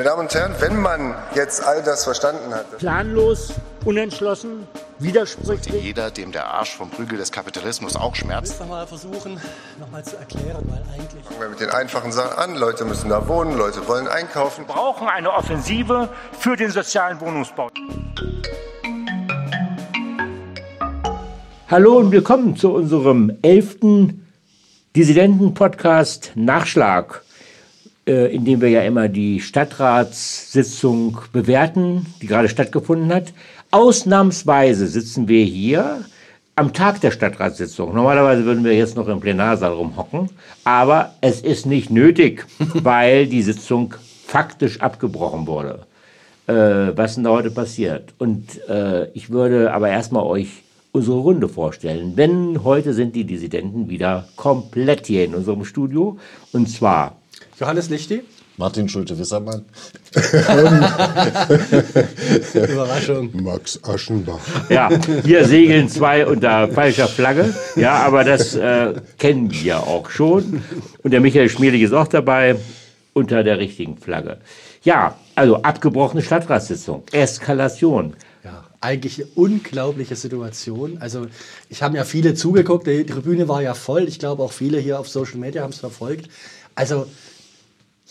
Meine Damen und Herren, wenn man jetzt all das verstanden hat. Planlos, unentschlossen, widersprüchlich. Jeder, dem der Arsch vom Prügel des Kapitalismus auch schmerzt. Ich will mal versuchen, nochmal zu erklären, weil eigentlich. Fangen wir mit den einfachen Sachen an. Leute müssen da wohnen, Leute wollen einkaufen. Wir brauchen eine Offensive für den sozialen Wohnungsbau. Hallo und willkommen zu unserem elften Dissidenten-Podcast Nachschlag. Äh, in dem wir ja immer die Stadtratssitzung bewerten, die gerade stattgefunden hat. Ausnahmsweise sitzen wir hier am Tag der Stadtratssitzung. Normalerweise würden wir jetzt noch im Plenarsaal rumhocken, aber es ist nicht nötig, weil die Sitzung faktisch abgebrochen wurde. Äh, was denn da heute passiert? Und äh, ich würde aber erstmal euch unsere Runde vorstellen. Denn heute sind die Dissidenten wieder komplett hier in unserem Studio. Und zwar Johannes Lichti. Martin Schulte-Wissermann. Überraschung. Max Aschenbach. Ja, hier segeln zwei unter falscher Flagge. Ja, aber das äh, kennen wir auch schon. Und der Michael Schmierlich ist auch dabei unter der richtigen Flagge. Ja, also abgebrochene Stadtratssitzung, Eskalation. Ja, eigentlich eine unglaubliche Situation. Also ich habe ja viele zugeguckt, die Tribüne war ja voll. Ich glaube auch viele hier auf Social Media haben es verfolgt. Also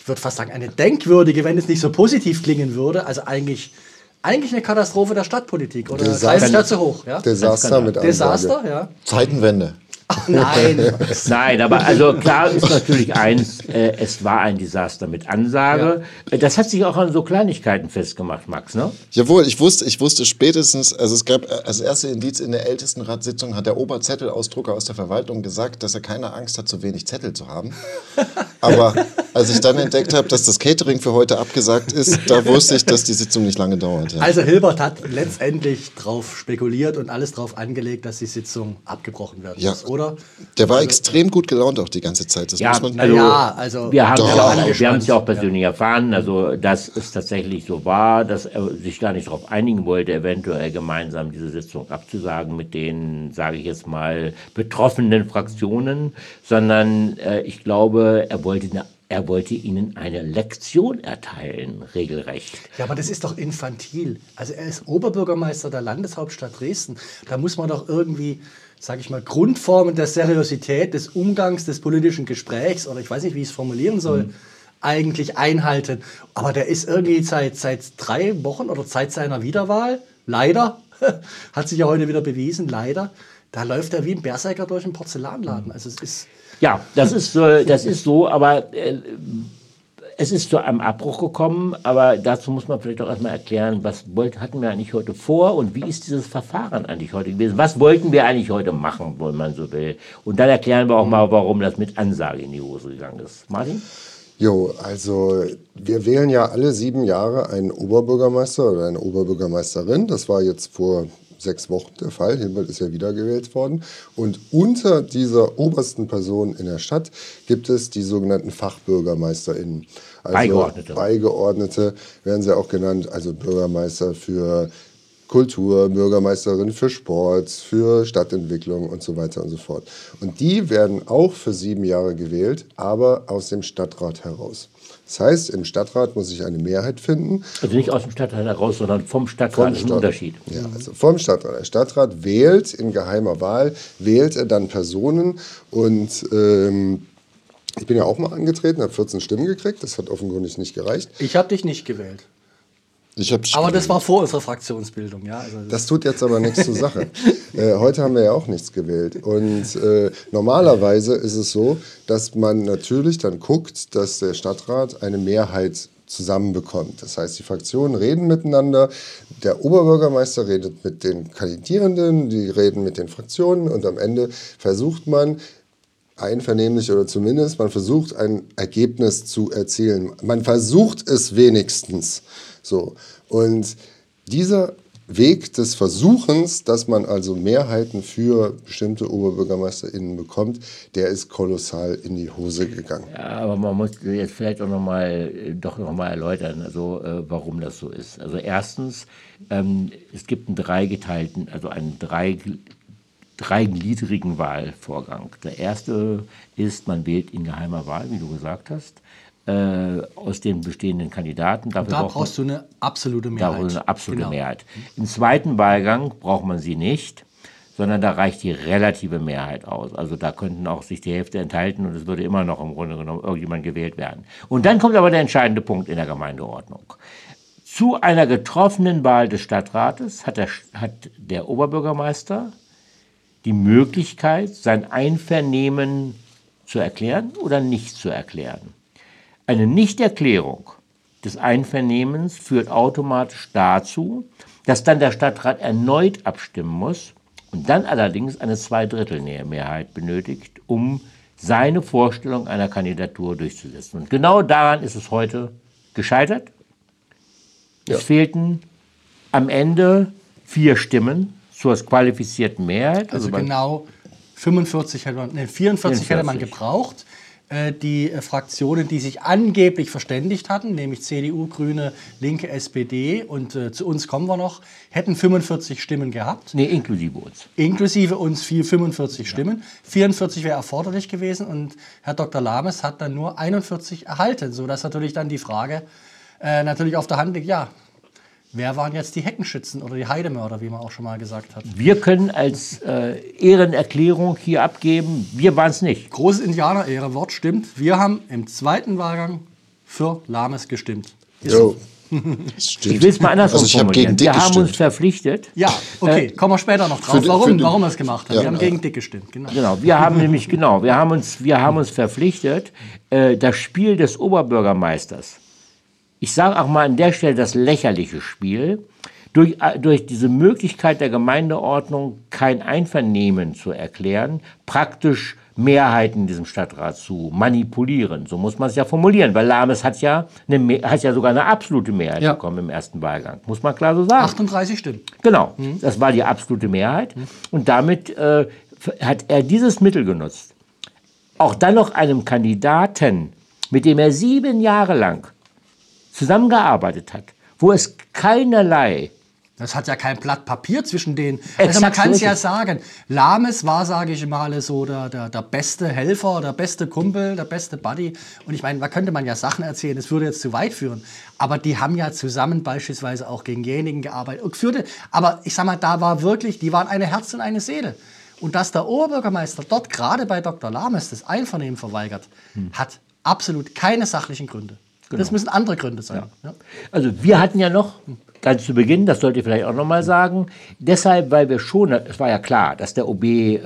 würde fast sagen, eine denkwürdige, wenn es nicht so positiv klingen würde. Also eigentlich, eigentlich eine Katastrophe der Stadtpolitik. Oder Desaster, zu hoch? Ja? Desaster mit Ansage. Desaster, ja. Zeitenwende. Ach, nein. Nein, aber also klar ist natürlich eins, äh, es war ein Desaster mit Ansage. Äh, Das hat sich auch an so Kleinigkeiten festgemacht, Max, ne? Jawohl, ich wusste, ich wusste spätestens, also es gab äh, als erste Indiz in der ältesten Ratssitzung hat der Oberzettelausdrucker aus der Verwaltung gesagt, dass er keine Angst hat, zu wenig Zettel zu haben. Aber als ich dann entdeckt habe, dass das Catering für heute abgesagt ist, da wusste ich, dass die Sitzung nicht lange dauert. Ja. Also Hilbert hat letztendlich darauf spekuliert und alles darauf angelegt, dass die Sitzung abgebrochen werden Ja. muss, oder? Der war extrem gut gelaunt auch die ganze Zeit. Das Ja, muss man also, ja, also wir haben es ja auch, Angespannt. wir haben es ja auch persönlich erfahren, also dass es tatsächlich so war, dass er sich gar nicht darauf einigen wollte, eventuell gemeinsam diese Sitzung abzusagen mit den, sage ich jetzt mal, betroffenen Fraktionen, sondern äh, ich glaube, er wollte eine er wollte ihnen eine Lektion erteilen, regelrecht. Ja, aber das ist doch infantil. Also er ist Oberbürgermeister der Landeshauptstadt Dresden. Da muss man doch irgendwie, sage ich mal, Grundformen der Seriosität, des Umgangs, des politischen Gesprächs oder ich weiß nicht, wie ich es formulieren soll, eigentlich einhalten. Aber der ist irgendwie seit, seit drei Wochen oder seit seiner Wiederwahl, leider, hat sich ja heute wieder bewiesen, leider, da läuft er wie ein Berserker durch einen Porzellanladen. Also es ist... Ja, das ist, so- das ist so, aber äh, es ist zu einem Abbruch gekommen, aber dazu muss man vielleicht auch erstmal erklären, was wollt, hatten wir eigentlich heute vor und wie ist dieses Verfahren eigentlich heute gewesen? Was wollten wir eigentlich heute machen, wenn man so will? Und dann erklären wir auch mal, warum das mit Ansage in die Hose gegangen ist. Martin? Jo, also wir wählen ja alle sieben Jahre einen Oberbürgermeister oder eine Oberbürgermeisterin. Das war jetzt vor sechs Wochen der Fall. Hilbert ist ja wiedergewählt worden. Und unter dieser obersten Person in der Stadt gibt es die sogenannten FachbürgermeisterInnen. Also Beigeordnete. Beigeordnete werden sie auch genannt, also Bürgermeister für Kultur, Bürgermeisterin für Sport, für Stadtentwicklung und so weiter und so fort. Und die werden auch für sieben Jahre gewählt, aber aus dem Stadtrat heraus. Das heißt, im Stadtrat muss ich eine Mehrheit finden. Also nicht aus dem Stadtrat heraus, sondern vom Stadtrat. Das ist ein Unterschied. Ja, also vom Stadtrat. Der Stadtrat wählt in geheimer Wahl, wählt er dann Personen und ähm, ich bin ja auch mal angetreten, habe 14 Stimmen gekriegt, das hat offenkundig nicht gereicht. Ich habe dich nicht gewählt. Aber das war vor unserer Fraktionsbildung, ja. Also Das tut jetzt aber nichts zur Sache. Äh, heute haben wir ja auch nichts gewählt. Und äh, normalerweise ist es so, dass man natürlich dann guckt, dass der Stadtrat eine Mehrheit zusammenbekommt. Das heißt, die Fraktionen reden miteinander, der Oberbürgermeister redet mit den Kandidierenden, die reden mit den Fraktionen und am Ende versucht man, einvernehmlich oder zumindest man versucht ein Ergebnis zu erzielen. Man versucht es wenigstens. So und dieser Weg des Versuchens, dass man also Mehrheiten für bestimmte OberbürgermeisterInnen bekommt, der ist kolossal in die Hose gegangen. Ja, aber man muss jetzt vielleicht auch noch mal, äh, doch noch mal erläutern, also, äh, warum das so ist. Also erstens, ähm, es gibt einen dreigeteilten, also einen drei, dreigliedrigen Wahlvorgang. Der erste ist, man wählt in geheimer Wahl, wie du gesagt hast. Äh, aus den bestehenden Kandidaten. Dafür Da man- brauchst du eine absolute da Mehrheit. wohl eine absolute Genau. Mehrheit. Im zweiten Wahlgang braucht man sie nicht, sondern da reicht die relative Mehrheit aus. Also da könnten auch sich die Hälfte enthalten und es würde immer noch im Grunde genommen irgendjemand gewählt werden. Und dann kommt aber der entscheidende Punkt in der Gemeindeordnung. Zu einer getroffenen Wahl des Stadtrates hat der, hat der Oberbürgermeister die Möglichkeit, sein Einvernehmen zu erklären oder nicht zu erklären. Eine Nichterklärung des Einvernehmens führt automatisch dazu, dass dann der Stadtrat erneut abstimmen muss und dann allerdings eine Zweidrittelmehrheit benötigt, um seine Vorstellung einer Kandidatur durchzusetzen. Und genau daran ist es heute gescheitert. Es fehlten am Ende vier Stimmen zur qualifizierten Mehrheit. Also bei- genau 45 hätte man, nee, 44, hätte man 44. gebraucht. Äh, Die äh, Fraktionen, die sich angeblich verständigt hatten, nämlich CDU, Grüne, Linke, SPD und äh, zu uns kommen wir noch, hätten 45 Stimmen gehabt. Nee, inklusive uns. Inklusive uns vier 45 Stimmen. 44 wäre erforderlich gewesen und Herr Dr. Lames hat dann nur 41 erhalten, sodass natürlich dann die Frage äh, natürlich auf der Hand liegt, ja, wer waren jetzt die Heckenschützen oder die Heidemörder, wie man auch schon mal gesagt hat. Wir können als äh, Ehrenerklärung hier abgeben, wir waren es nicht. Großes Indianerehre, Wort stimmt. Wir haben im zweiten Wahlgang für Lames gestimmt. Ist. Das stimmt. Ich will es mal andersrum Also ich gegen Dick wir haben uns gestimmt. verpflichtet. Ja, okay, kommen wir später noch drauf. für warum, für warum wir es gemacht haben. Ja. wir haben gegen Dick gestimmt, genau. Genau, wir haben nämlich genau, wir haben uns, wir haben uns verpflichtet, äh, das Spiel des Oberbürgermeisters. Ich sage auch mal an der Stelle das lächerliche Spiel. Durch, äh, durch diese Möglichkeit der Gemeindeordnung kein Einvernehmen zu erklären, praktisch Mehrheiten in diesem Stadtrat zu manipulieren. So muss man es ja formulieren, weil Lames hat ja, eine, hat ja sogar eine absolute Mehrheit Ja. bekommen im ersten Wahlgang. Muss man klar so sagen. 38 Stimmen. Genau, das war die absolute Mehrheit. Und damit äh, hat er dieses Mittel genutzt. Auch dann noch einem Kandidaten, mit dem er sieben Jahre lang zusammengearbeitet hat, wo es keinerlei Das hat ja kein Blatt Papier zwischen denen. Also Exakt man kann es ja sagen. Lames war, sage ich mal, so der, der, der beste Helfer, der beste Kumpel, der beste Buddy. Und ich meine, da könnte man ja Sachen erzählen, das würde jetzt zu weit führen. Aber die haben ja zusammen beispielsweise auch gegen diejenigen gearbeitet. Und führte, aber ich sag mal, da war wirklich, die waren eine Herz und eine Seele. Und dass der Oberbürgermeister dort gerade bei Dr. Lames das Einvernehmen verweigert, Hm. hat absolut keine sachlichen Gründe. Genau. Das müssen andere Gründe sein. Ja. Also wir hatten ja noch, ganz zu Beginn, das sollte ich vielleicht auch nochmal sagen, deshalb, weil wir schon, es war ja klar, dass der OB äh,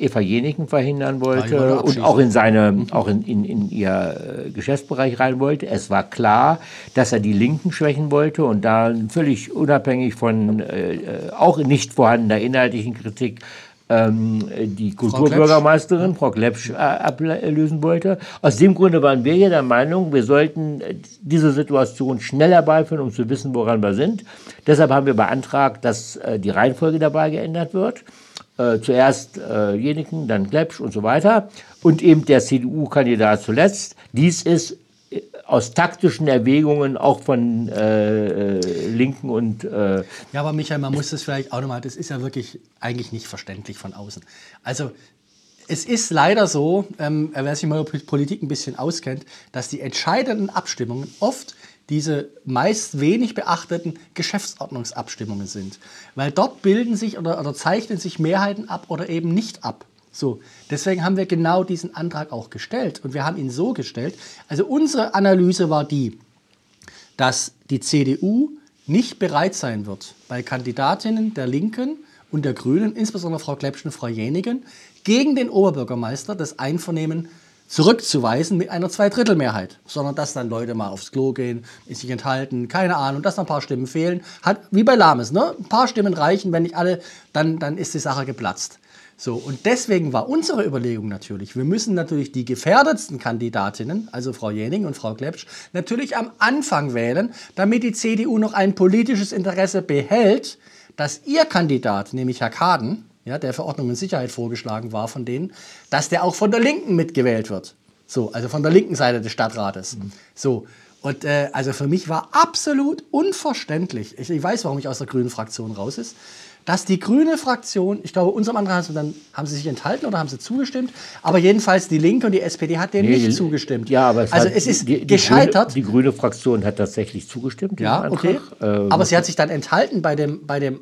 Eva Jeniken verhindern wollte wollte und auch in seine, auch in, in, in ihr äh, Geschäftsbereich rein wollte. Es war klar, dass er die Linken schwächen wollte und da völlig unabhängig von äh, äh, auch nicht vorhandener inhaltlichen Kritik ähm, die Kulturbürgermeisterin, Frau Klepsch, äh, ablösen wollte. Aus dem Grunde waren wir ja der Meinung, wir sollten äh, diese Situation schnell herbeiführen, um zu wissen, woran wir sind. Deshalb haben wir beantragt, dass äh, die Reihenfolge dabei geändert wird. Äh, zuerst äh, Jeniken, dann Klepsch und so weiter. Und eben der CDU-Kandidat zuletzt. Dies ist äh, aus taktischen Erwägungen auch von äh, äh, Linken und äh, Ja, aber Michael, man muss das vielleicht auch nochmal, das ist ja wirklich eigentlich nicht verständlich von außen. Also es ist leider so, ähm, wer sich mal mit Politik ein bisschen auskennt, dass die entscheidenden Abstimmungen oft diese meist wenig beachteten Geschäftsordnungsabstimmungen sind. Weil dort bilden sich oder, oder zeichnen sich Mehrheiten ab oder eben nicht ab. So, deswegen haben wir genau diesen Antrag auch gestellt. Und wir haben ihn so gestellt. Also unsere Analyse war die, dass die CDU nicht bereit sein wird, bei Kandidatinnen der Linken und der Grünen, insbesondere Frau Klepsch und Frau Jenigen, gegen den Oberbürgermeister das Einvernehmen zurückzuweisen mit einer Zweidrittelmehrheit, sondern dass dann Leute mal aufs Klo gehen, sich enthalten, keine Ahnung, dass noch ein paar Stimmen fehlen. Hat, wie bei Lames, ne? ein paar Stimmen reichen, wenn nicht alle, dann, dann ist die Sache geplatzt. So, und deswegen war unsere Überlegung natürlich, wir müssen natürlich die gefährdetsten Kandidatinnen, also Frau Jening und Frau Klepsch, natürlich am Anfang wählen, damit die CDU noch ein politisches Interesse behält, dass ihr Kandidat, nämlich Herr Kaden, ja, der für Ordnung und Sicherheit vorgeschlagen war von denen, dass der auch von der Linken mitgewählt wird. So, also von der linken Seite des Stadtrates. So, und äh, also für mich war absolut unverständlich, ich, ich weiß, warum ich aus der grünen Fraktion raus ist, dass die grüne Fraktion, ich glaube, unserem Antrag haben sie, dann, haben sie sich enthalten oder haben sie zugestimmt, aber jedenfalls die Linke und die SPD hat dem Nee, nicht die- zugestimmt. Ja, aber es, also hat, es ist die, die gescheitert. Grüne, die grüne Fraktion hat tatsächlich zugestimmt. ja, okay. Ähm, aber sie hat sich dann enthalten bei dem, bei dem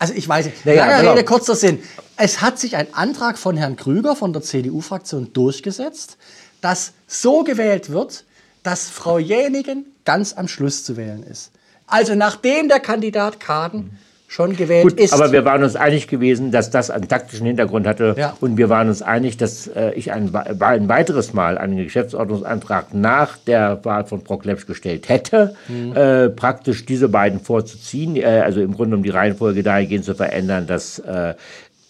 also ich weiß nicht, Naja, langer genau. Rede, kurzer Sinn. Es hat sich ein Antrag von Herrn Krüger von der CDU-Fraktion durchgesetzt, dass so gewählt wird, dass Frau Jänigen ganz am Schluss zu wählen ist. Also nachdem der Kandidat Kaden schon gewählt Gut, ist. aber wir waren uns einig gewesen, dass das einen taktischen Hintergrund hatte. Ja. Und wir waren uns einig, dass äh, ich ein, ein weiteres Mal einen Geschäftsordnungsantrag nach der Wahl von Frau Klepsch gestellt hätte, Mhm. äh, praktisch diese beiden vorzuziehen, äh, also im Grunde um die Reihenfolge dahingehend zu verändern, dass äh,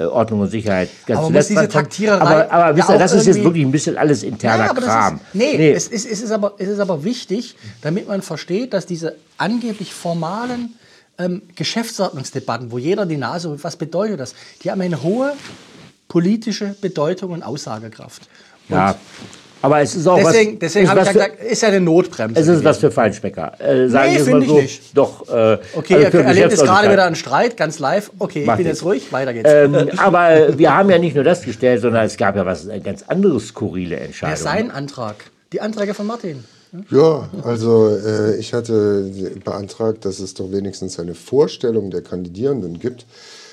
Ordnung und Sicherheit ganz Aber zuletzt diese. Taktiererei Aber, aber wisst ja ihr, das ist jetzt wirklich ein bisschen alles interner Ja, Kram. Ist, nee, Nee. Es, ist, es, ist aber, es ist aber wichtig, damit man versteht, dass diese angeblich formalen ähm, Geschäftsordnungsdebatten, wo jeder die Nase holt, was bedeutet das? Die haben eine hohe politische Bedeutung und Aussagekraft. Und ja. Aber es ist auch deswegen, was, deswegen habe ich was ja gesagt, ist ja eine Notbremse. Es ist was gewesen. für Feinschmecker. Äh, sagen Nee, finde mal ich so. nicht. Doch. Äh, Okay, also für erlebt jetzt gerade wieder einen Streit, ganz live. Okay, ich Macht bin nichts. jetzt ruhig, weiter geht's. Ähm, aber wir haben ja nicht nur das gestellt, sondern es gab ja was ein ganz anderes skurrile Entscheidung. ist sein Antrag? Die Anträge von Martin. Ja, also äh, ich hatte beantragt, dass es doch wenigstens eine Vorstellung der Kandidierenden gibt.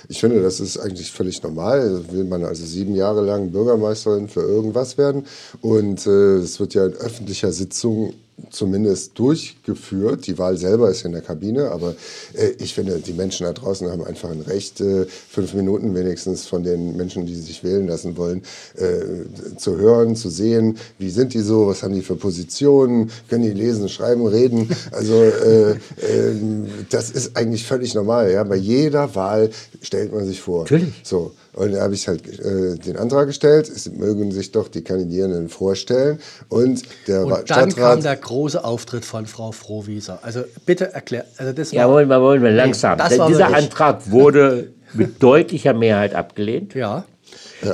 Ich finde, das ist eigentlich völlig normal. Will man also sieben Jahre lang Bürgermeisterin für irgendwas werden und äh, es wird ja in öffentlicher Sitzung zumindest durchgeführt. Die Wahl selber ist in der Kabine, aber äh, ich finde, die Menschen da draußen haben einfach ein Recht, äh, fünf Minuten wenigstens von den Menschen, die sich wählen lassen wollen, äh, zu hören, zu sehen, wie sind die so, was haben die für Positionen, können die lesen, schreiben, reden. Also äh, ähm, das ist eigentlich völlig normal. Ja? Bei jeder Wahl stellt man sich vor. Natürlich. So. Und da habe ich halt äh, den Antrag gestellt, es mögen sich doch die Kandidierenden vorstellen. Und der Und dann kam Stadtrat der große Auftritt von Frau Frohwieser. Also bitte erklär. Also das Ja, wollen wir, wollen wir langsam. war dieser wirklich- Antrag wurde mit deutlicher Mehrheit abgelehnt. ja.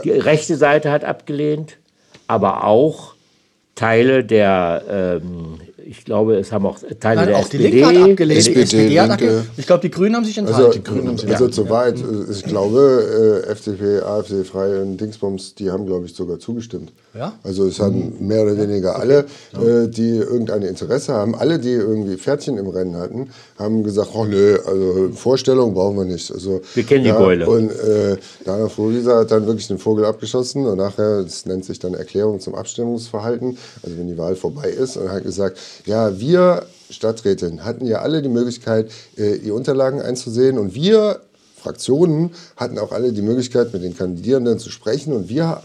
Die rechte Seite hat abgelehnt, aber auch Teile der, ähm, ich glaube, es haben auch Teile Nein, der auch die SPD. Linke hat abgelehnt. SPD, die SPD hat Linke. abgelehnt. Ich glaube, die Grünen haben sich Also, enthalten. also zur Wahrheit, äh, ich glaube, äh, FDP, AfD, Freie und Dingsbums, die haben, glaube ich, sogar zugestimmt. Ja? Also es haben mehr oder weniger alle, äh, die irgendein Interesse haben, alle, die irgendwie Pferdchen im Rennen hatten, haben gesagt, oh nö, also Vorstellung brauchen wir nicht. Also, Wir kennen die Beule. Und äh, Dana Vorwieser hat dann wirklich den Vogel abgeschossen und nachher, das nennt sich dann Erklärung zum Abstimmungsverhalten, also wenn die Wahl vorbei ist, und hat gesagt, ja, wir Stadträtin hatten ja alle die Möglichkeit, äh, die Unterlagen einzusehen und wir Fraktionen hatten auch alle die Möglichkeit, mit den Kandidierenden zu sprechen und wir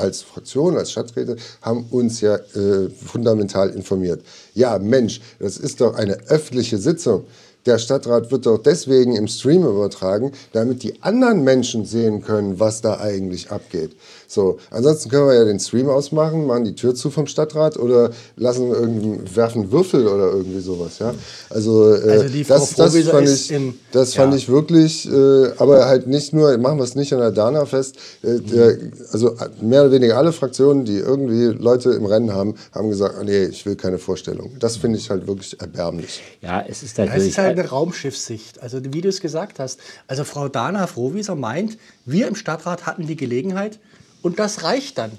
als Fraktion, als Stadträte haben uns ja äh, fundamental informiert. Ja, Mensch, das ist doch eine öffentliche Sitzung. Der Stadtrat wird doch deswegen im Stream übertragen, damit die anderen Menschen sehen können, was da eigentlich abgeht. So, ansonsten können wir ja den Stream ausmachen, machen die Tür zu vom Stadtrat oder lassen irgendeinen werfen Würfel oder irgendwie sowas. Ja, also, äh, Also die Frau das, das fand ich, im- das fand ja. ich wirklich, äh, aber halt nicht nur, machen wir es nicht an der Dana fest. Äh, der, also mehr oder weniger alle Fraktionen, die irgendwie Leute im Rennen haben, haben gesagt, ah, nee, ich will keine Vorstellung. Das finde ich halt wirklich erbärmlich. Ja, es ist Es natürlich. ist halt eine Raumschiffssicht. Also wie du es gesagt hast. Also Frau Dana Frohwieser meint, wir im Stadtrat hatten die Gelegenheit und das reicht dann.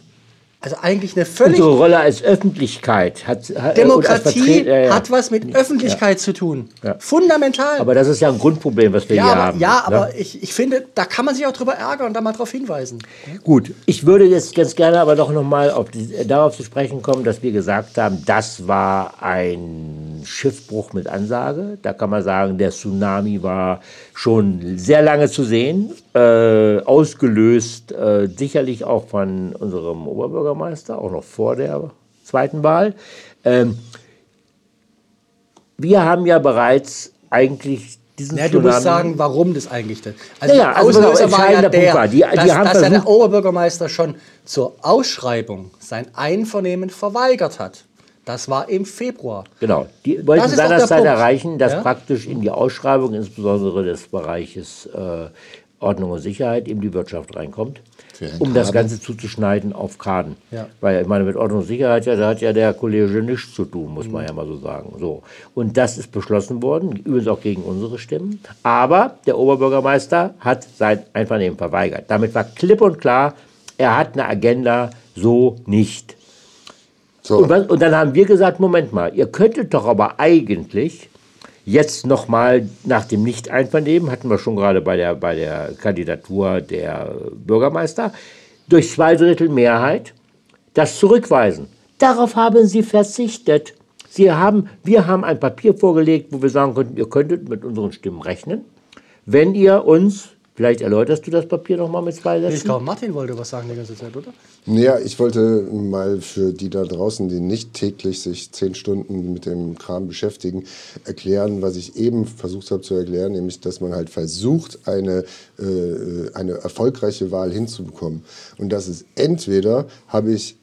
Also eigentlich eine völlig Unsere Rolle als Öffentlichkeit hat. Demokratie Vertret- ja, ja. hat was mit Öffentlichkeit zu tun. Ja. Fundamental. Aber das ist ja ein Grundproblem, was wir ja, hier aber, haben. ja, ne? aber ich, ich finde, da kann man sich auch drüber ärgern und da mal drauf hinweisen. Gut, ich würde jetzt ganz gerne aber doch nochmal äh, darauf zu sprechen kommen, dass wir gesagt haben, das war ein Schiffbruch mit Ansage. Da kann man sagen, der Tsunami war schon sehr lange zu sehen, äh, ausgelöst äh, sicherlich auch von unserem Oberbürgermeister, auch noch vor der zweiten Wahl. Ähm, wir haben ja bereits eigentlich diesen Ja, du musst Tsunami- sagen, warum das eigentlich denn. Also Ja, ja, der also Auslöser war ja der, war, die- die dass, haben dass ja der versucht- Oberbürgermeister schon zur Ausschreibung sein Einvernehmen verweigert hat. Das war im Februar. Genau. Die wollten seinerzeit erreichen, dass Ja? praktisch in die Ausschreibung, insbesondere des Bereiches äh, Ordnung und Sicherheit eben die Wirtschaft reinkommt, um das. Ganze zuzuschneiden auf Kaden. Ja. Weil ich meine, mit Ordnung und Sicherheit, ja, da hat ja der Kollege nichts zu tun, muss man ja mal so sagen. So. Und das ist beschlossen worden, übrigens auch gegen unsere Stimmen. Aber der Oberbürgermeister hat sein Einvernehmen verweigert. Damit war klipp und klar, er hat eine Agenda so nicht. So, Und, was, und dann haben wir gesagt, Moment mal, ihr könntet doch aber eigentlich jetzt nochmal nach dem Nicht-Einvernehmen, hatten wir schon gerade bei der, bei der Kandidatur der Bürgermeister, durch zwei Drittel Mehrheit das zurückweisen. Darauf haben sie verzichtet. Sie haben, wir haben ein Papier vorgelegt, wo wir sagen könnten, ihr könntet mit unseren Stimmen rechnen, wenn ihr uns, vielleicht erläuterst du das Papier nochmal mit zwei Ich Sätzen? glaube, Martin wollte was sagen die ganze Zeit, oder? Ja, ich wollte mal für die da draußen, die nicht täglich sich zehn Stunden mit dem Kram beschäftigen, erklären, was ich eben versucht habe zu erklären, nämlich, dass man halt versucht, eine, äh, eine erfolgreiche Wahl hinzubekommen. Und das ist entweder habe ich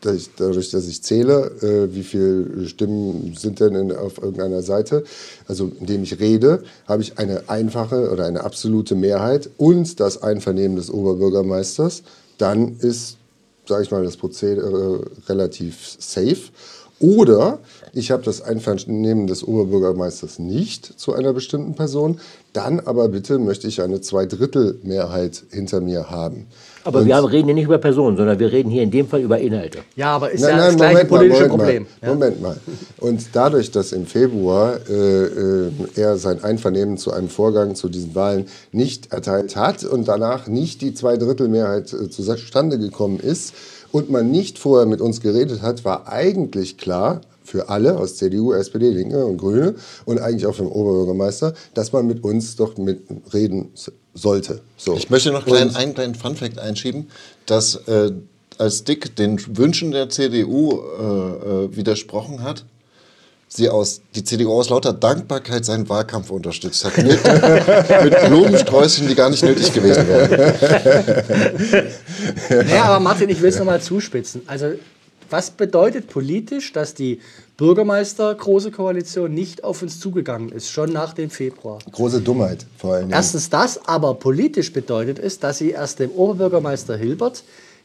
dass dadurch, dass ich zähle, äh, wie viele Stimmen sind denn in, auf irgendeiner Seite, also indem ich rede, habe ich eine einfache oder eine absolute Mehrheit und das Einvernehmen des Oberbürgermeisters, dann ist, sage ich mal, das Prozedere relativ safe. Oder ich habe das Einvernehmen des Oberbürgermeisters nicht zu einer bestimmten Person, dann aber bitte möchte ich eine Zweidrittelmehrheit hinter mir haben. Aber Und- wir haben, reden hier nicht über Personen, sondern wir reden hier in dem Fall über Inhalte. Ja, aber ist Nein, ja nein, das gleiche mal, politische Moment Problem. Mal, Ja. Moment mal. Und dadurch, dass im Februar äh, äh, er sein Einvernehmen zu einem Vorgang zu diesen Wahlen nicht erteilt hat und danach nicht die Zweidrittelmehrheit äh, zustande gekommen ist und man nicht vorher mit uns geredet hat, war eigentlich klar für alle aus CDU, SPD, Linke und Grüne und eigentlich auch für den Oberbürgermeister, dass man mit uns doch mit reden sollte. So. Ich möchte noch klein, einen kleinen Funfact einschieben, dass äh, als Dick den Wünschen der CDU äh, äh, widersprochen hat, sie aus, die CDU aus lauter Dankbarkeit seinen Wahlkampf unterstützt hat. Mit, mit Blumensträußchen, die gar nicht nötig gewesen wären. Naja, aber Martin, ich will es nochmal zuspitzen. Also, was bedeutet politisch, dass die Bürgermeister Große Koalition nicht auf uns zugegangen ist, schon nach dem Februar? Große Dummheit vor Dingen. Erstens das, aber politisch bedeutet es, dass sie erst dem Oberbürgermeister Hilbert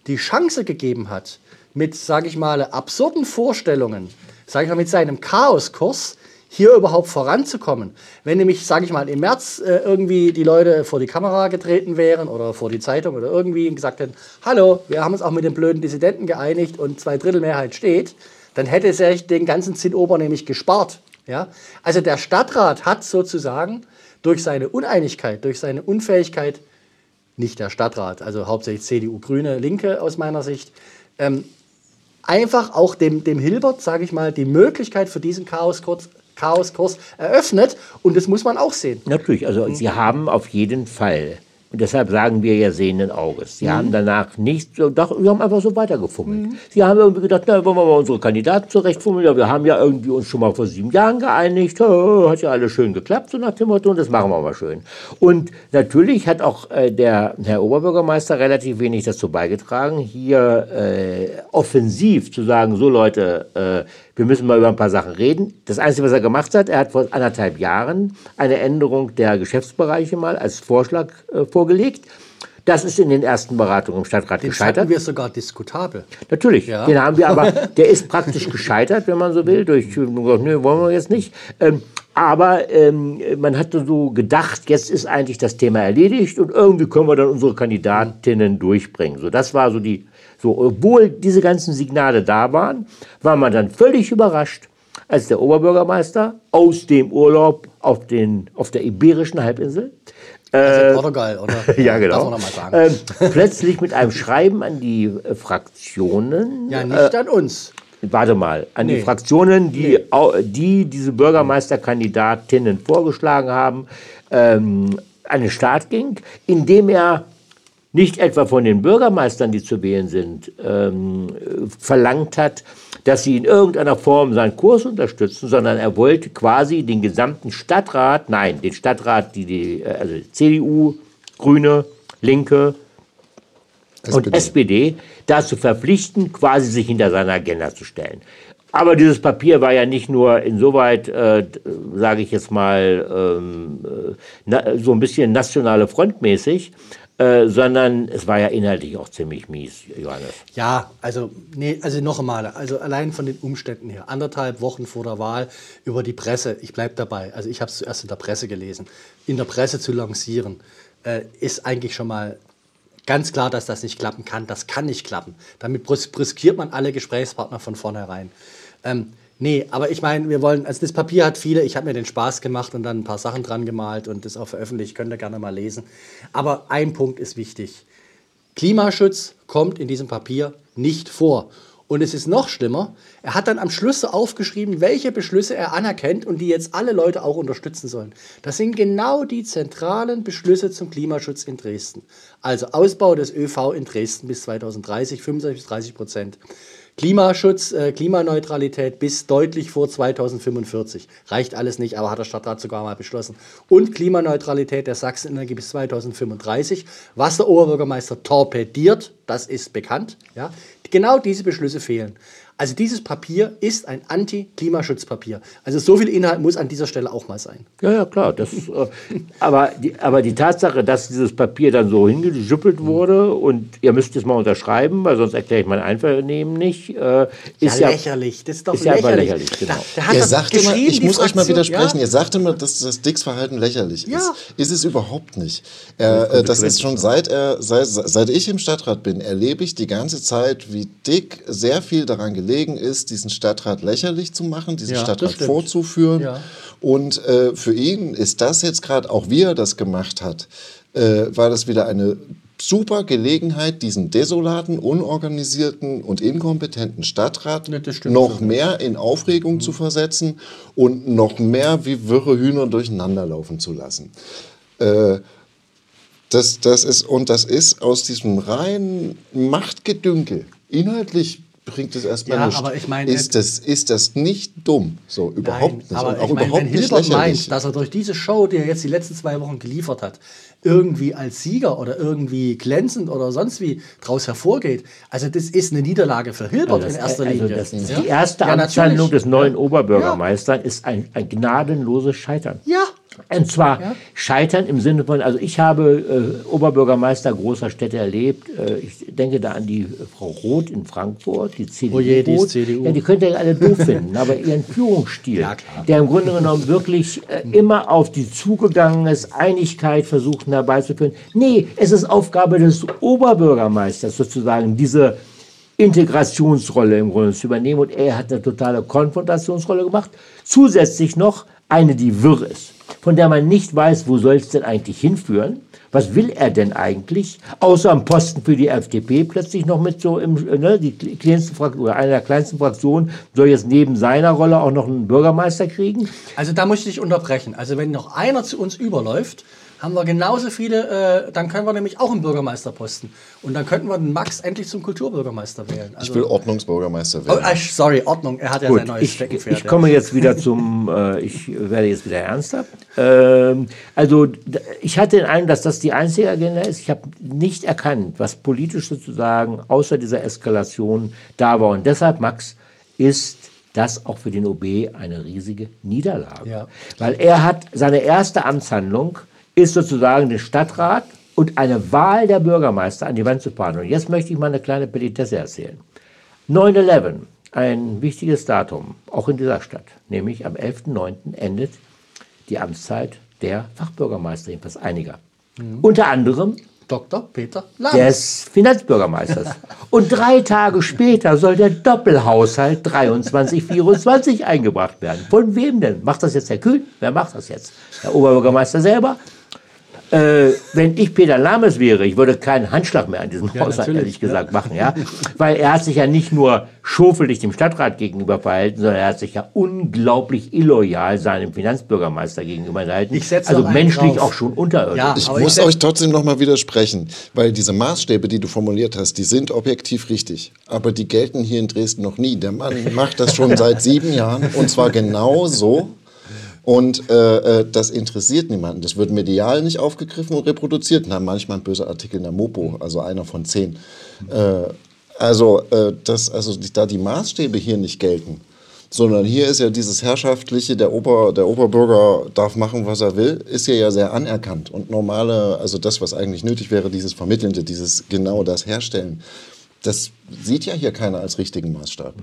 die Chance gegeben hat, mit, sage ich mal, absurden Vorstellungen, sage ich mal, mit seinem Chaoskurs hier überhaupt voranzukommen. Wenn nämlich, sage ich mal, im März äh, irgendwie die Leute vor die Kamera getreten wären oder vor die Zeitung oder irgendwie und gesagt hätten, hallo, wir haben uns auch mit den blöden Dissidenten geeinigt und zwei Drittel Mehrheit steht, dann hätte sich den ganzen Zinnober nämlich gespart. Ja? Also der Stadtrat hat sozusagen durch seine Uneinigkeit, durch seine Unfähigkeit, nicht der Stadtrat, also hauptsächlich CDU, Grüne, Linke aus meiner Sicht, ähm, einfach auch dem, dem Hilbert, sage ich mal, die Möglichkeit für diesen Chaoskurs, Chaoskurs eröffnet. Und das muss man auch sehen. Natürlich, also Mhm. sie haben auf jeden Fall, und deshalb sagen wir ja sehenden Auges, sie Mhm. haben danach nicht, so, doch, sie haben einfach so weitergefummelt. Sie haben irgendwie gedacht, na, wollen wir mal unsere Kandidaten zurechtfummeln, ja, wir haben ja irgendwie uns schon mal vor sieben Jahren geeinigt, hat ja alles schön geklappt, so nach dem Motto, und das machen wir mal schön. Und natürlich hat auch äh, der Herr Oberbürgermeister relativ wenig dazu beigetragen, hier äh, offensiv zu sagen, so Leute, äh, wir müssen mal über ein paar Sachen reden. Das Einzige, was er gemacht hat, er hat vor anderthalb Jahren eine Änderung der Geschäftsbereiche mal als Vorschlag äh, vorgelegt. Das ist in den ersten Beratungen im Stadtrat Den gescheitert. wir sogar diskutabel. Natürlich, Ja. den haben wir aber, der ist praktisch gescheitert, wenn man so will, durch, nö, wollen wir jetzt nicht. Ähm, aber ähm, man hatte so gedacht, jetzt ist eigentlich das Thema erledigt und irgendwie können wir dann unsere Kandidatinnen durchbringen. So, das war so die, so, obwohl diese ganzen Signale da waren, war man dann völlig überrascht, als der Oberbürgermeister aus dem Urlaub auf, den, auf der Iberischen Halbinsel Also Portugal, oder? ja, genau. Ähm, plötzlich mit einem Schreiben an die äh, Fraktionen. ja, nicht an uns. Warte mal, an die Nee. Fraktionen, die, au- die diese Bürgermeisterkandidatinnen vorgeschlagen haben, ähm, an den Start ging, indem er nicht etwa von den Bürgermeistern, die zu wählen sind, ähm, äh, verlangt hat, dass sie in irgendeiner Form seinen Kurs unterstützen, sondern er wollte quasi den gesamten Stadtrat, nein, den Stadtrat, die, die äh, also CDU, Grüne, Linke, und SPD. SPD dazu verpflichten, quasi sich hinter seiner Agenda zu stellen. aber dieses Papier war ja nicht nur insoweit, äh, sage ich jetzt mal, ähm, äh, na, so ein bisschen nationale Frontmäßig, äh, sondern es war ja inhaltlich auch ziemlich mies, Johannes. Ja, also, nee, also noch einmal, also allein von den Umständen her, anderthalb Wochen vor der Wahl über die Presse, ich bleibe dabei, also ich habe es zuerst in der Presse gelesen, in der Presse zu lancieren, äh, ist eigentlich schon mal ganz klar, dass das nicht klappen kann. Das kann nicht klappen. Damit riskiert man alle Gesprächspartner von vornherein. Ähm, Nee, aber ich meine, wir wollen, also das Papier hat viele, ich habe mir den Spaß gemacht und dann ein paar Sachen dran gemalt und das auch veröffentlicht, könnt ihr gerne mal lesen. Aber ein Punkt ist wichtig. Klimaschutz kommt in diesem Papier nicht vor. Und es ist noch schlimmer, er hat dann am Schluss aufgeschrieben, welche Beschlüsse er anerkennt und die jetzt alle Leute auch unterstützen sollen. Das sind genau die zentralen Beschlüsse zum Klimaschutz in Dresden. Also Ausbau des ÖV in Dresden bis 2030, 25 bis 30 Prozent. Klimaschutz, äh, Klimaneutralität bis deutlich vor 2045. Reicht alles nicht, aber hat der Stadtrat sogar mal beschlossen. Und Klimaneutralität der Sachsenenergie bis 2035, was der Oberbürgermeister torpediert, das ist bekannt. Ja? Genau diese Beschlüsse fehlen. Also dieses Papier ist ein Anti-Klimaschutzpapier. Also so viel Inhalt muss an dieser Stelle auch mal sein. Ja, ja, klar. Das, äh, aber, die, aber die Tatsache, dass dieses Papier dann so hingejuppelt wurde und ihr müsst es mal unterschreiben, weil sonst erkläre ich mein Einvernehmen nicht, äh, ist ja, ja, lächerlich. Das ist doch ist lächerlich. Ja lächerlich genau. Da, da Ihr sagt immer, ich muss euch mal widersprechen, Ja? ihr sagt immer, dass das Dicks Verhalten lächerlich ist. Ja. Ist es überhaupt nicht. Äh, das ist schon seit, er, seit, seit ich im Stadtrat bin, erlebe ich die ganze Zeit, wie Dick sehr viel daran gelegen ist, diesen Stadtrat lächerlich zu machen, diesen Ja, Stadtrat vorzuführen. Ja. Und äh, für ihn ist das jetzt gerade, auch wie er das gemacht hat, äh, war das wieder eine super Gelegenheit, diesen desolaten, unorganisierten und inkompetenten Stadtrat Nee, noch so. mehr in Aufregung zu versetzen und noch mehr wie wirre Hühner durcheinander laufen zu lassen. Äh, das, das ist, und das ist aus diesem reinen Machtgedünkel. Inhaltlich bringt es erstmal Ja, nichts. aber ich meine, ist das, ist das nicht dumm? So, überhaupt nicht. Aber und auch ich meine, überhaupt wenn nicht Hilbert meint, dass er durch diese Show, die er jetzt die letzten zwei Wochen geliefert hat, irgendwie als Sieger oder irgendwie glänzend oder sonst wie draus hervorgeht, also das ist eine Niederlage für Hilbert in erster also Linie. das, Ja? Die erste Ja, Amtshandlung des neuen Oberbürgermeisters ist ein, ein gnadenloses Scheitern. Ja. Und zwar Scheitern im Sinne von, also ich habe äh, Oberbürgermeister großer Städte erlebt. Äh, ich denke da an die Frau Roth in Frankfurt, die CDU. Oh je, die. CDU. Ja, die könnt ihr alle doof finden, aber ihren Führungsstil, Ja, der im Grunde genommen wirklich äh, immer auf die zugegangen ist, Einigkeit versucht herbeizuführen. Nee, es ist Aufgabe des Oberbürgermeisters sozusagen, diese Integrationsrolle im Grunde zu übernehmen. Und er hat eine totale Konfrontationsrolle gemacht. Zusätzlich noch eine, die wirr ist, von der man nicht weiß, wo soll es denn eigentlich hinführen. Was will er denn eigentlich? Außer am Posten für die FDP plötzlich noch mit so im, ne, die kleinste Fraktion, oder eine der kleinsten Fraktionen soll jetzt neben seiner Rolle auch noch einen Bürgermeister kriegen. Also da muss ich dich unterbrechen. Also wenn noch einer zu uns überläuft, haben wir genauso viele, äh, dann können wir nämlich auch einen Bürgermeisterposten. Und dann könnten wir den Max endlich zum Kulturbürgermeister wählen. Also, Ich will Ordnungsbürgermeister oh, werden. äh, sorry, Ordnung, er hat ja Gut, sein neues ich, Steckenpferd. ich komme jetzt wieder zum, äh, ich werde jetzt wieder ernster. Ähm, also ich hatte den Eindruck, dass das die einzige Agenda ist. Ich habe nicht erkannt, was politisch sozusagen außer dieser Eskalation da war. Und deshalb, Max, ist das auch für den OB eine riesige Niederlage. Ja. Weil er hat seine erste Amtshandlung ist sozusagen den Stadtrat und eine Wahl der Bürgermeister an die Wand zu fahren. Und jetzt möchte ich mal eine kleine Petitesse erzählen. 9-11, ein wichtiges Datum, auch in dieser Stadt, nämlich am 11.09. endet die Amtszeit der Fachbürgermeister, jedenfalls einiger. Unter anderem Dr. Peter Lang. des Finanzbürgermeisters. Und drei Tage später soll der Doppelhaushalt 23-24 eingebracht werden. Von wem denn? Macht das jetzt Herr Kühn? Wer macht das jetzt? Der Oberbürgermeister selber? Äh, wenn ich Peter Lames wäre, ich würde keinen Handschlag mehr an diesem Haushalt, natürlich, ehrlich gesagt, machen. Ja? Weil er hat sich ja nicht nur schofelig dem Stadtrat gegenüber verhalten, sondern er hat sich ja unglaublich illoyal seinem Finanzbürgermeister gegenüber verhalten. Ich also menschlich drauf. auch schon unterirdisch. Ja, Ich muss setz- euch trotzdem noch mal widersprechen, weil diese Maßstäbe, die du formuliert hast, die sind objektiv richtig. Aber die gelten hier in Dresden noch nie. Der Mann macht das schon seit sieben Jahren und zwar genau so. Und äh, äh, das interessiert niemanden. Das wird medial nicht aufgegriffen und reproduziert. Na, manchmal ein böser Artikel in der Mopo, also einer von zehn. Äh, also, äh, das, also da die Maßstäbe hier nicht gelten, Sondern hier ist ja dieses herrschaftliche, der, Ober, der Oberbürger darf machen, was er will, ist ja, ja sehr anerkannt. Und normale, also das, was eigentlich nötig wäre, dieses Vermittelnde, dieses genau das Herstellen, das sieht ja hier keiner als richtigen Maßstab.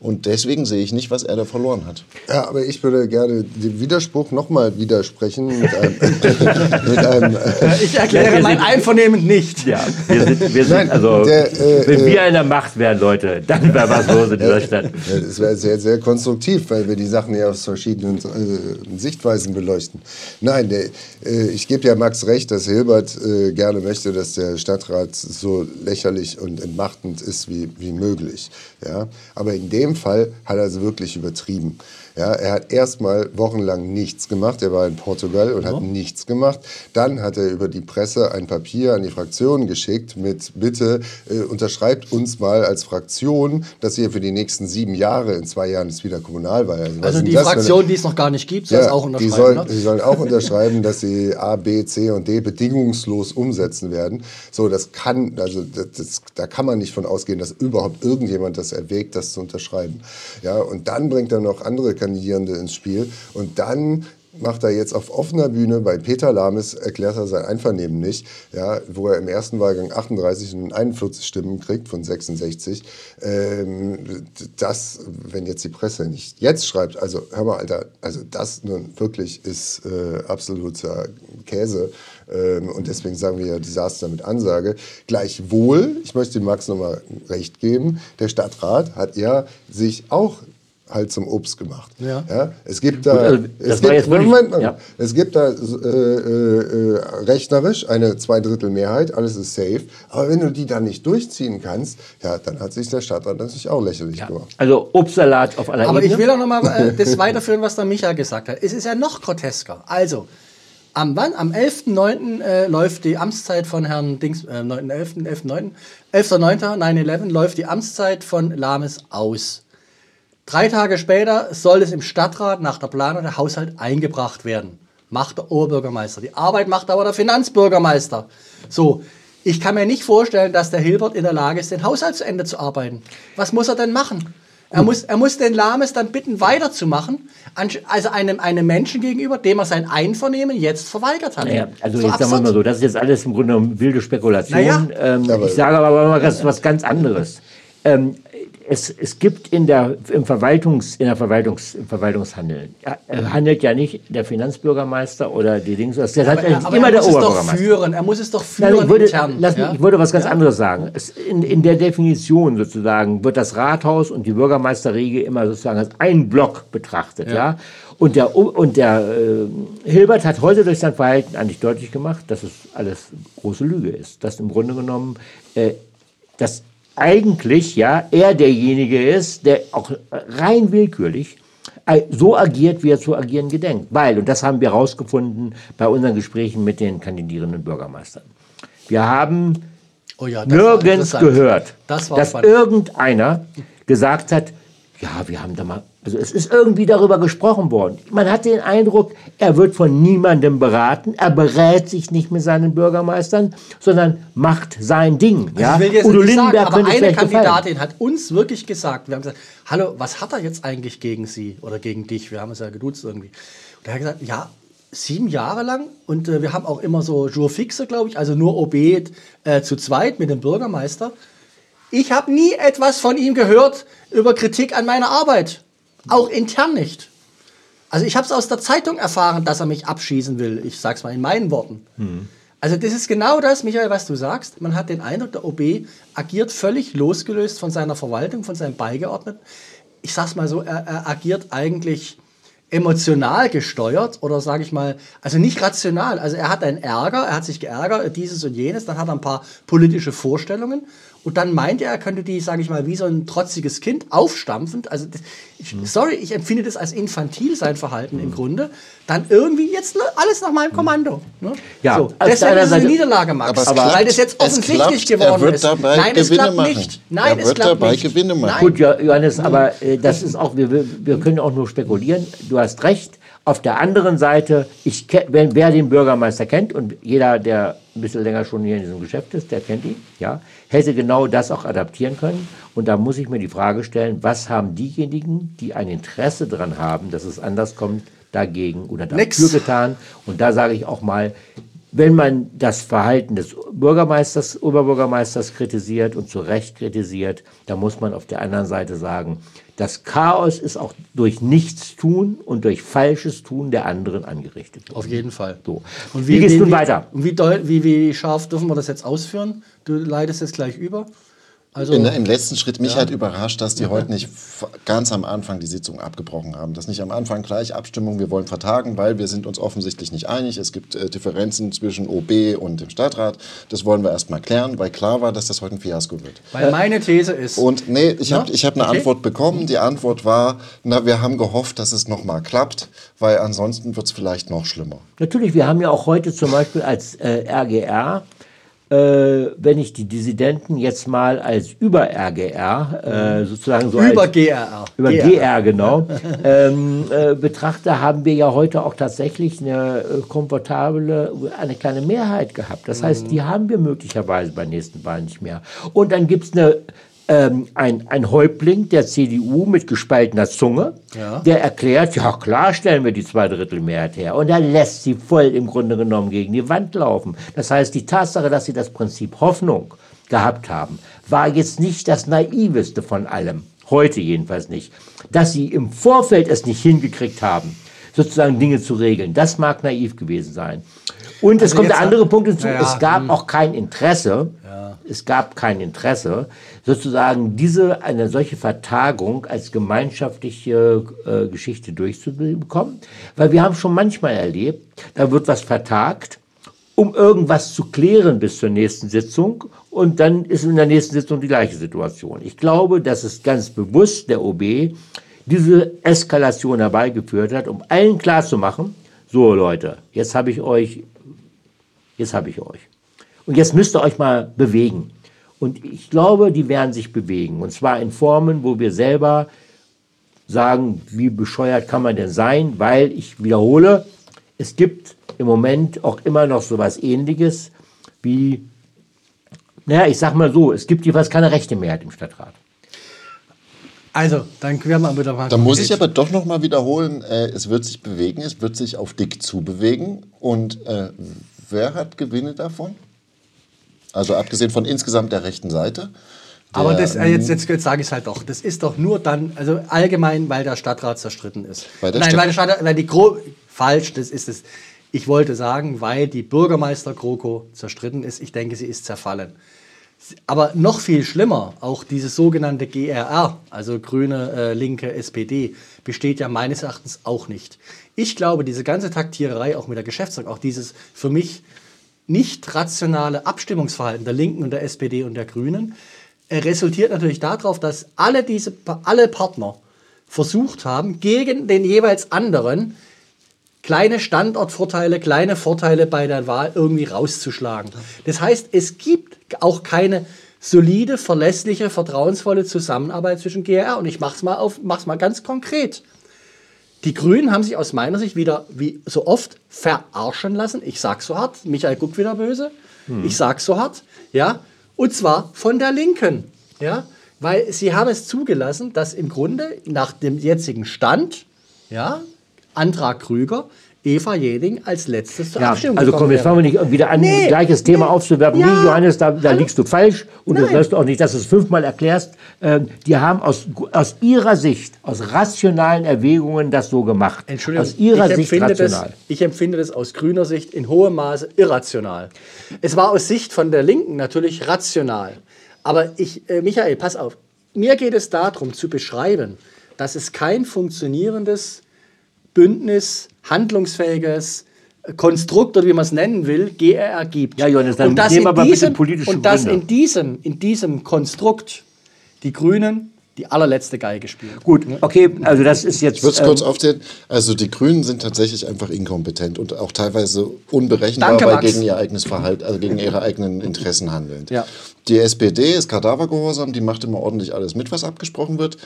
Und deswegen sehe ich nicht, was er da verloren hat. Ja, aber ich würde gerne den Widerspruch nochmal widersprechen mit einem. mit einem äh, Ich erkläre wir mein Einvernehmen nicht. Ja, wir sind, wir sind Nein, also, der, äh, wenn äh, wir in der Macht wären, Leute, dann wäre was los in dieser Stadt. Ja, das wäre sehr, sehr konstruktiv, weil wir die Sachen ja aus verschiedenen äh, Sichtweisen beleuchten. Nein, der, äh, ich gebe ja Max recht, dass Hilbert äh, gerne möchte, dass der Stadtrat so lächerlich und entmachtend ist wie, wie möglich. Ja? Aber in dem Fall hat er es wirklich übertrieben. Ja, er hat erstmal wochenlang nichts gemacht. Er war in Portugal und hat nichts gemacht. Dann hat er über die Presse ein Papier an die Fraktion geschickt mit Bitte äh, unterschreibt uns mal als Fraktion, dass ihr für die nächsten sieben Jahre, in zwei Jahren ist wieder Kommunalwahl. Also ist die eine- Fraktion, die es noch gar nicht gibt, soll ja, auch die unterschreiben. sollen, ne? die sollen auch unterschreiben, dass sie A, B, C und D bedingungslos umsetzen werden. So, das kann, also das, das, da kann man nicht von ausgehen, dass überhaupt irgendjemand das erwägt, das zu unterschreiben. Ja, und dann bringt er noch andere Kandidierende ins Spiel und dann macht er jetzt auf offener Bühne bei Peter Lames, erklärt er sein Einvernehmen nicht, ja, wo er im ersten Wahlgang 38 und 41 Stimmen kriegt von 66. Ähm, das, wenn jetzt die Presse nicht jetzt schreibt, also hör mal, Alter, also das nun wirklich ist äh, absoluter Käse. Ähm, und deswegen sagen wir ja Desaster mit Ansage. Gleichwohl, ich möchte dem Max nochmal recht geben, der Stadtrat hat ja sich auch halt zum Obst gemacht. Ja. es gibt da, also das es gibt, Moment, ja. es da äh, äh, rechnerisch eine Zweidrittelmehrheit, alles ist safe. Aber wenn du die dann nicht durchziehen kannst, ja, dann hat sich der Stadtrat natürlich auch lächerlich gemacht. Also Obstsalat auf aller Aber Ebene. ich will auch noch mal äh, das weiterführen, was der Micha gesagt hat. Es ist ja noch grotesker. Also, am, wann? am 11.09. Äh, läuft die Amtszeit von Herrn Dings, äh, 9.11., 11.09., 11.09., 9-11 läuft die Amtszeit von Lames aus. Drei Tage später soll es im Stadtrat nach der Planung der Haushalt eingebracht werden. Macht der Oberbürgermeister. Die Arbeit macht aber der Finanzbürgermeister. So, ich kann mir nicht vorstellen, dass der Hilbert in der Lage ist, den Haushalt zu Ende zu arbeiten. Was muss er denn machen? Er muss, er muss den Lames dann bitten, weiterzumachen, also einem, einem Menschen gegenüber, dem er sein Einvernehmen jetzt verweigert hat. Naja, also So jetzt sagen wir absurd. mal so, das ist jetzt alles im Grunde genommen wilde Spekulation. Naja. Ähm, ich sage aber mal was, was ganz anderes. Ähm, es, es gibt in der, im, Verwaltungs, in der Verwaltungs, im Verwaltungshandeln, ja, er handelt ja nicht der Finanzbürgermeister oder die Dings, das hat Aber, er, aber immer er der muss es doch Oberbürgermeister. führen. Er muss es doch führen Nein, ich, würde, intern. lass mich, ja? ich würde was ganz anderes sagen. Es, in, in der Definition sozusagen wird das Rathaus und die Bürgermeisterriege immer sozusagen als ein Block betrachtet. Ja. Und der, und der äh, Hilbert hat heute durch sein Verhalten eigentlich deutlich gemacht, dass es alles große Lüge ist. Dass im Grunde genommen äh, dass eigentlich ja er derjenige ist, der auch rein willkürlich äh, so agiert, wie er zu agieren gedenkt. Weil, und das haben wir herausgefunden bei unseren Gesprächen mit den kandidierenden Bürgermeistern. Wir haben Oh ja, nirgends gehört, Das dass spannend. irgendeiner gesagt hat, ja, wir haben da mal, also es ist irgendwie darüber gesprochen worden. Man hat den Eindruck, er wird von niemandem beraten, er berät sich nicht mit seinen Bürgermeistern, sondern macht sein Ding. Ja? Also Ich will jetzt Udo nicht sagen, Lindenberg aber könnte eine vielleicht gefallen. Kandidatin hat uns wirklich gesagt, wir haben gesagt, hallo, was hat er jetzt eigentlich gegen Sie oder gegen dich? Wir haben es ja geduzt irgendwie. Und er hat gesagt, ja, sieben Jahre lang und äh, wir haben auch immer so Jour fixe, glaube ich, also nur OB äh, zu zweit mit dem Bürgermeister. Ich habe nie etwas von ihm gehört über Kritik an meiner Arbeit, auch intern nicht. Also ich habe es aus der Zeitung erfahren, dass er mich abschießen will. Ich sag's mal in meinen Worten. Also das ist genau das, Michael, was du sagst. Man hat den Eindruck, der OB agiert völlig losgelöst von seiner Verwaltung, von seinem Beigeordneten. Ich sag's mal so, er, er agiert eigentlich emotional gesteuert oder sage ich mal, also nicht rational. Also er hat einen Ärger, er hat sich geärgert, dieses und jenes, dann hat er ein paar politische Vorstellungen und dann meint er, er könnte die, sage ich mal, wie so ein trotziges Kind aufstampfend, also ich, sorry, ich empfinde das als infantil, sein Verhalten im Grunde, dann irgendwie jetzt alles nach meinem Kommando. Ne? Ja, so, der deswegen ist es eine Niederlage, Max, Aber es weil das jetzt es offensichtlich klappt, er geworden wird ist. dabei Nein, es Gewinne klappt machen. nicht. Nein, Er es wird klappt dabei nicht. Gewinne machen. Nein. Gut, Jo- Johannes, aber äh, das ist auch, wir wir können auch nur spekulieren. Du hast recht. Auf der anderen Seite, ich, wenn, wer den Bürgermeister kennt und jeder, der ein bisschen länger schon hier in diesem Geschäft ist, der kennt ihn, ja, hätte genau das auch adaptieren können. Und da muss ich mir die Frage stellen, was haben diejenigen, die ein Interesse daran haben, dass es anders kommt, dagegen oder dafür Nix. getan? Und da sage ich auch mal, wenn man das Verhalten des Bürgermeisters, Oberbürgermeisters kritisiert und zu Recht kritisiert, dann muss man auf der anderen Seite sagen, das Chaos ist auch durch Nichtstun und durch falsches Tun der anderen angerichtet worden. Auf jeden Fall. So. Und Wie geht's nun weiter? Und wie, wie, wie scharf dürfen wir das jetzt ausführen? Du leitest jetzt gleich über. Also, In, Im letzten Schritt, mich hat überrascht, dass die heute nicht ganz am Anfang die Sitzung abgebrochen haben. Dass nicht am Anfang gleich Abstimmung, wir wollen vertagen, weil wir sind uns offensichtlich nicht einig. Es gibt äh, Differenzen zwischen OB und dem Stadtrat. Das wollen wir erst mal klären, weil klar war, dass das heute ein Fiasko wird. weil meine These ist, Und nee, ich habe Ja? ich hab eine Okay. Antwort bekommen. Die Antwort war, na, wir haben gehofft, dass es noch mal klappt, weil ansonsten wird es vielleicht noch schlimmer. Natürlich, wir haben ja auch heute zum Beispiel als äh, RGR, äh, wenn ich die Dissidenten jetzt mal als Über-RGR, äh, sozusagen so über als, GRR. über GR, genau, ähm, äh, betrachte, haben wir ja heute auch tatsächlich eine äh, komfortable, eine kleine Mehrheit gehabt. Das heißt, die haben wir möglicherweise bei nächsten Wahlen nicht mehr. Und dann gibt es eine ähm, ein, ein Häuptling der CDU mit gespaltener Zunge, Ja. der erklärt, ja klar stellen wir die Zweidrittelmehrheit her. Und er lässt sie voll im Grunde genommen gegen die Wand laufen. Das heißt, die Tatsache, dass sie das Prinzip Hoffnung gehabt haben, war jetzt nicht das naiveste von allem. Heute jedenfalls nicht. Dass sie im Vorfeld es nicht hingekriegt haben, sozusagen Dinge zu regeln, das mag naiv gewesen sein. Und es Also kommt der andere Punkt hinzu, Ja, ja, es gab auch kein Interesse, es gab kein Interesse, sozusagen diese, eine solche Vertagung als gemeinschaftliche äh, Geschichte durchzubekommen. Weil wir haben schon manchmal erlebt, da wird was vertagt, um irgendwas zu klären bis zur nächsten Sitzung. Und dann ist in der nächsten Sitzung die gleiche Situation. Ich glaube, dass es ganz bewusst der OB diese Eskalation herbeigeführt hat, um allen klarzumachen, so Leute, jetzt habe ich euch, jetzt habe ich euch. Und jetzt müsst ihr euch mal bewegen. Und ich glaube, die werden sich bewegen. Und zwar in Formen, wo wir selber sagen, wie bescheuert kann man denn sein? Weil, ich wiederhole, es gibt im Moment auch immer noch so was ähnliches wie, naja, ich sag mal so, es gibt jedenfalls keine rechte Mehrheit im Stadtrat. Also, dann werden wir wieder mal. Da muss ich aber doch noch mal wiederholen, äh, es wird sich bewegen, es wird sich auf dick zubewegen. Und äh, wer hat Gewinne davon? Also abgesehen von insgesamt der rechten Seite. Aber Der, das, äh, jetzt, jetzt, jetzt sage ich es halt doch. Das ist doch nur dann, also allgemein, weil der Stadtrat zerstritten ist. Weil Nein, Stadt- weil der Stadtrat, weil die Gro falsch, das ist es. Ich wollte sagen, weil die Bürgermeister GroKo zerstritten ist. Ich denke, sie ist zerfallen. Aber noch viel schlimmer, auch dieses sogenannte GRR, also Grüne, äh, Linke, SPD, besteht ja meines Erachtens auch nicht. Ich glaube, diese ganze Taktiererei, auch mit der Geschäftsordnung, auch dieses für mich nicht rationale Abstimmungsverhalten der Linken und der SPD und der Grünen, äh, resultiert natürlich darauf, dass alle diese alle Partner versucht haben, gegen den jeweils anderen kleine Standortvorteile, kleine Vorteile bei der Wahl irgendwie rauszuschlagen. Das heißt, es gibt auch keine solide, verlässliche, vertrauensvolle Zusammenarbeit zwischen GR und ich mach's mal auf, mach's mal ganz konkret. Die Grünen haben sich aus meiner Sicht wieder, wie so oft, verarschen lassen. Ich sag's so hart. Michael guckt wieder böse. Ich sag's so hart. Ja. Und zwar von der Linken. Ja. Weil sie haben es zugelassen, dass im Grunde nach dem jetzigen Stand, ja, Antrag Krüger, Eva Jeding als letztes zur Ja, Abstimmung also komm, jetzt fangen wir nicht wieder an, Nee, gleiches Thema nee, aufzuwerfen. ja, nee, Johannes, da, da liegst du falsch und Nein. du auch nicht, dass du es fünfmal erklärst. Ähm, die haben aus, aus ihrer Sicht, aus rationalen Erwägungen das so gemacht. Entschuldigung, aus ihrer ich, Sicht empfinde das, rational. ich empfinde das aus grüner Sicht in hohem Maße irrational. Es war aus Sicht von der Linken natürlich rational. Aber ich, äh, Michael, pass auf. Mir geht es darum zu beschreiben, dass es kein funktionierendes Bündnis, handlungsfähiges Konstrukt oder wie man es nennen will, GRR gibt. Ja, Johannes, dann und dass nehmen in wir aber bitte diesem, politische Und dass in diesem, in diesem Konstrukt die Grünen die allerletzte Geige spielt. Gut, okay, also das ist jetzt. Ich würde es ähm, kurz aufzählen. Also die Grünen sind tatsächlich einfach inkompetent und auch teilweise unberechenbar, Danke, weil Max. gegen ihr eigenes Verhalten, also gegen ihre eigenen Interessen handelnd. Ja. Die SPD ist Kadavergehorsam, die macht immer ordentlich alles mit, was abgesprochen wird.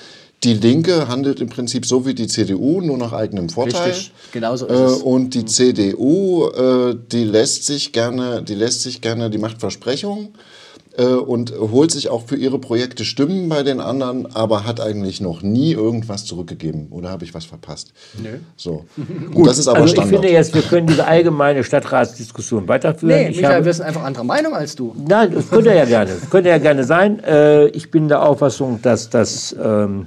Die Linke handelt im Prinzip so wie die CDU, nur nach eigenem Vorteil. Richtig, genau so ist äh, es. Und die CDU, äh, die lässt sich gerne, die lässt sich gerne, die macht Versprechungen äh, und holt sich auch für ihre Projekte Stimmen bei den anderen, aber hat eigentlich noch nie irgendwas zurückgegeben. Oder habe ich was verpasst? Nö. So. Und das ist aber also ich Standard. finde jetzt, wir können diese allgemeine Stadtratsdiskussion weiterführen. Nee, ich Michael, habe, wir sind einfach anderer Meinung als du. Nein, das könnte ja gerne. Das könnte ja gerne sein. Ich bin der Auffassung, dass das ähm,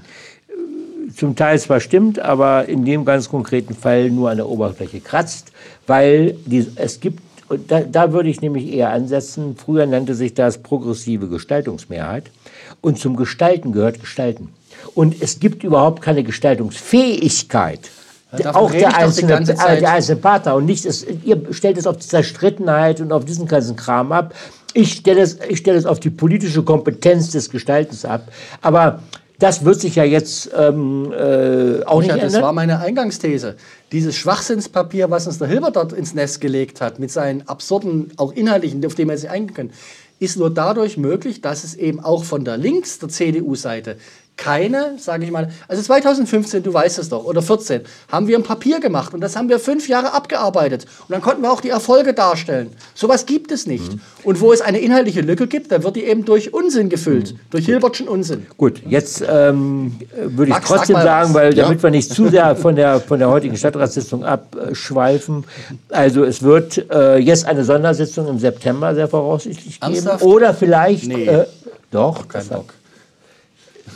zum Teil zwar stimmt, aber in dem ganz konkreten Fall nur an der Oberfläche kratzt, weil die, es gibt, da, da würde ich nämlich eher ansetzen, früher nannte sich das progressive Gestaltungsmehrheit und zum Gestalten gehört Gestalten. Und es gibt überhaupt keine Gestaltungsfähigkeit. davon auch der einzelne, äh, der einzelne Partner. Und nicht, es, ihr stellt es auf die Zerstrittenheit und auf diesen ganzen Kram ab. Ich stelle es, ich stelle es auf die politische Kompetenz des Gestaltens ab. Aber das wird sich ja jetzt ähm, äh, auch Micha, nicht das ändern. war meine Eingangsthese. Dieses Schwachsinnspapier, was uns der Hilbert dort ins Nest gelegt hat, mit seinen absurden, auch inhaltlichen, auf die wir jetzt nicht eingehen können, ist nur dadurch möglich, dass es eben auch von der links, der CDU-Seite, keine, sage ich mal, also 2015, du weißt es doch, oder 14, haben wir ein Papier gemacht und das haben wir fünf Jahre abgearbeitet. Und dann konnten wir auch die Erfolge darstellen. Sowas gibt es nicht. Mhm. Und wo es eine inhaltliche Lücke gibt, dann wird die eben durch Unsinn gefüllt, durch Hilbertschen Unsinn. Gut, jetzt ähm, würde ich Max, sag trotzdem mal sagen, weil Ja. damit wir nicht zu sehr von der, von der heutigen Stadtratssitzung abschweifen. Also es wird äh, jetzt eine Sondersitzung im September sehr voraussichtlich geben. Ernsthaft? Oder vielleicht Nee. äh, doch, Kein Bock.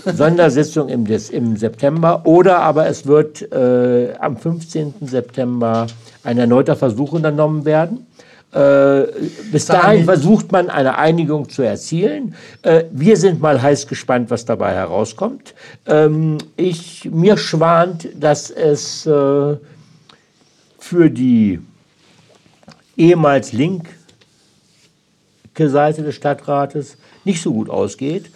Sondersitzung im, Des- im September oder aber es wird äh, am 15. September ein erneuter Versuch unternommen werden. Äh, bis dahin versucht man eine Einigung zu erzielen. Äh, wir sind mal heiß gespannt, was dabei herauskommt. Ähm, ich, mir schwant, dass es äh, für die ehemals linke Seite des Stadtrates nicht so gut ausgeht.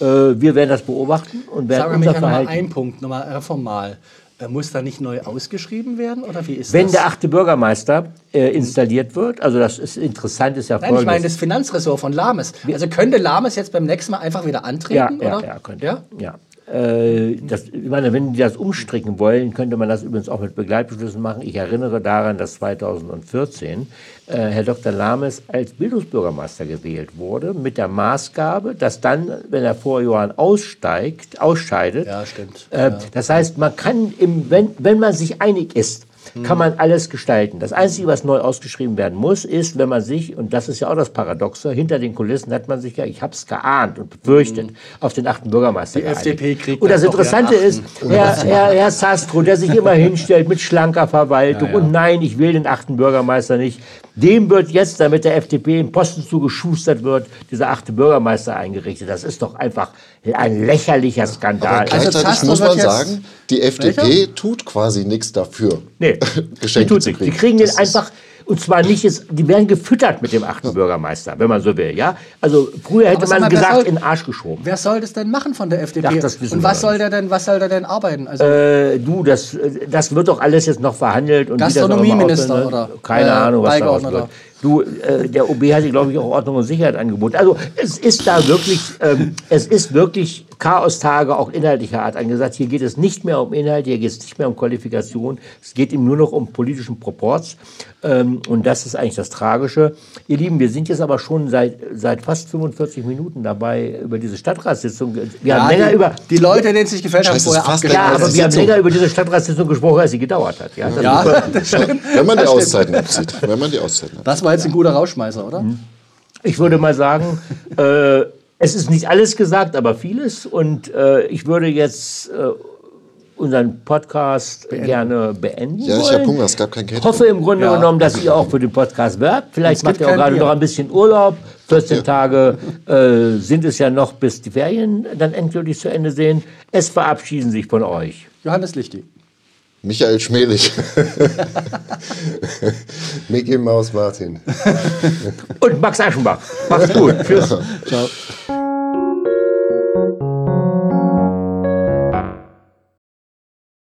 Äh, wir werden das beobachten und werden Sag unser mal Verhalten. ein Punkt, nochmal äh, formal. Äh, Muss da nicht neu ausgeschrieben werden oder wie ist Wenn das? der achte Bürgermeister äh, installiert wird, also das ist interessant, ist ja Nein, ich meine das Finanzressort von Lames. Also könnte Lames jetzt beim nächsten Mal einfach wieder ja, antreten, ja, oder? ja, könnte. Ja? Ja. Äh, das, ich meine, wenn die das umstricken wollen, könnte man das übrigens auch mit Begleitbeschlüssen machen. Ich erinnere daran, dass 2014 äh, Herr Dr. Lames als Bildungsbürgermeister gewählt wurde, mit der Maßgabe, dass dann, wenn er vor Johann aussteigt, ausscheidet, Ja, stimmt. Äh, Das heißt, man kann, im, wenn, wenn man sich einig ist, kann man alles gestalten. Das Einzige, was neu ausgeschrieben werden muss, ist, wenn man sich, und das ist ja auch das Paradoxe, hinter den Kulissen hat man sich ja, ich habe es geahnt und befürchtet, auf den achten Bürgermeister Die geeinigt. FDP kriegt Und das doch Interessante ist, Herr, Herr, Herr Sastro, der sich immer hinstellt mit schlanker Verwaltung und nein, ich will den achten Bürgermeister nicht, dem wird jetzt, damit der FDP einen Posten zugeschustert wird, dieser achte Bürgermeister eingerichtet. Das ist doch einfach ein lächerlicher Skandal. Aber gleichzeitig Taster muss man sagen, die FDP tut quasi nichts dafür, Nee, die tut nichts. Die kriegen. den Das ist- einfach, und zwar nicht, jetzt, die werden gefüttert mit dem achten Bürgermeister, wenn man so will. Ja? Also früher hätte man mal, gesagt, soll- in den Arsch geschoben. Wer soll das denn machen von der FDP? Ach, das wissen Und was soll der denn, was soll der denn arbeiten? Also, Äh, du, das, äh, das wird doch alles jetzt noch verhandelt. Und Gastronomieminister oder. Keine äh, Ahnung, was daraus Beigeordneter? wird. Du, äh, der OB hat dir, glaube ich, auch Ordnung und Sicherheit angeboten. Also es ist da wirklich, ähm, es ist wirklich Chaostage auch inhaltlicher Art angesagt. Hier geht es nicht mehr um Inhalt, hier geht es nicht mehr um Qualifikation. Es geht ihm nur noch um politischen Proports. Ähm, und das ist eigentlich das Tragische. Ihr Lieben, wir sind jetzt aber schon seit, seit fast 45 Minuten dabei über diese Stadtratssitzung. Wir haben länger die, über... die Leute, denen es nicht gefällt, haben vorher abgelehnt. Ja, aber wir haben länger über diese Stadtratssitzung gesprochen, als sie gedauert hat. Ja, das Ja, das stimmt. Wenn man die. Auszeiten abzieht. Wenn man die Auszeiten abzieht. Das war jetzt ein guter Rauschmeißer, oder? Mhm. Ich würde mal sagen, äh, es ist nicht alles gesagt, aber vieles. Und äh, ich würde jetzt äh, unseren Podcast gerne beenden. Ja, ich wollen. habe Hunger, es gab kein Ich Catering. hoffe im Grunde Ja. genommen, dass ihr auch für den Podcast werbt. Vielleicht macht ihr auch gerade Bier. noch ein bisschen Urlaub. 14 Tage äh, sind es ja noch, bis die Ferien dann endgültig zu Ende sind. Es verabschieden sich von euch. Johannes Lichti. Michael Schmelig. Mickey Maus Martin. Und Max Aschenbach. Macht's gut. Tschüss. Ciao.